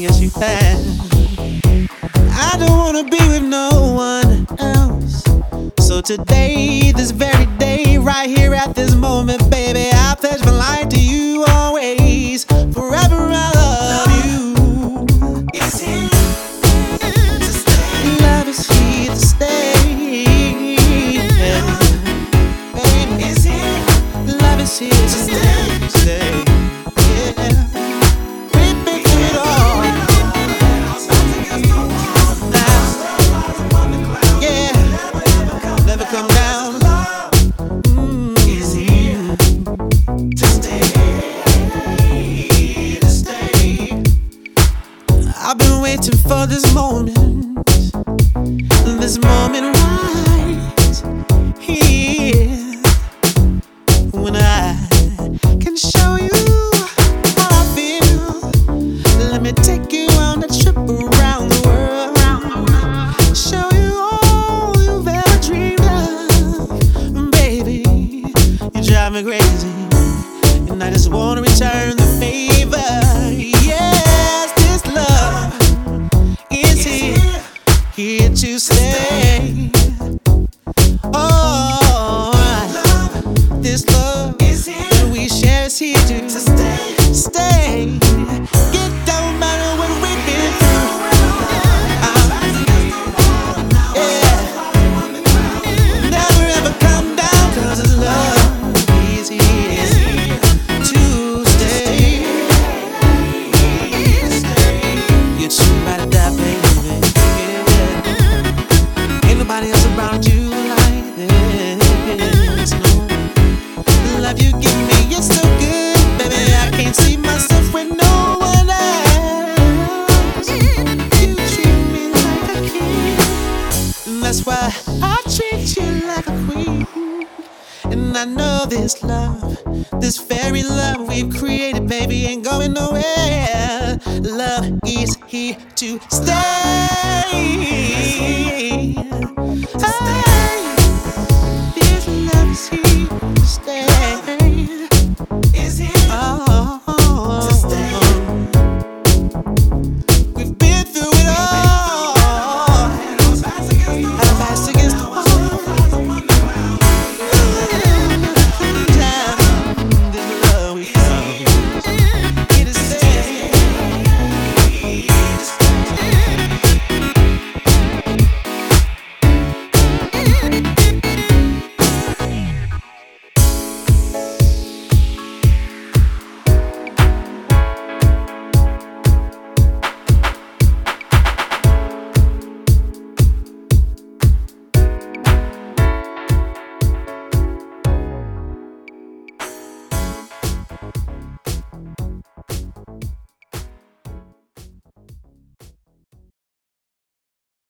Yes you have. I don't wanna be with no one else. So today, this very day, right here at this moment, baby, I pledge my life to you always. Forever I love you. It to stay? Love is here to stay. Love is here to stay. stay. Yeah. For this moment. This moment that's why I treat you like a queen. And I know this love, this fairy love we've created, baby, ain't going nowhere. Love is here to stay. Hey.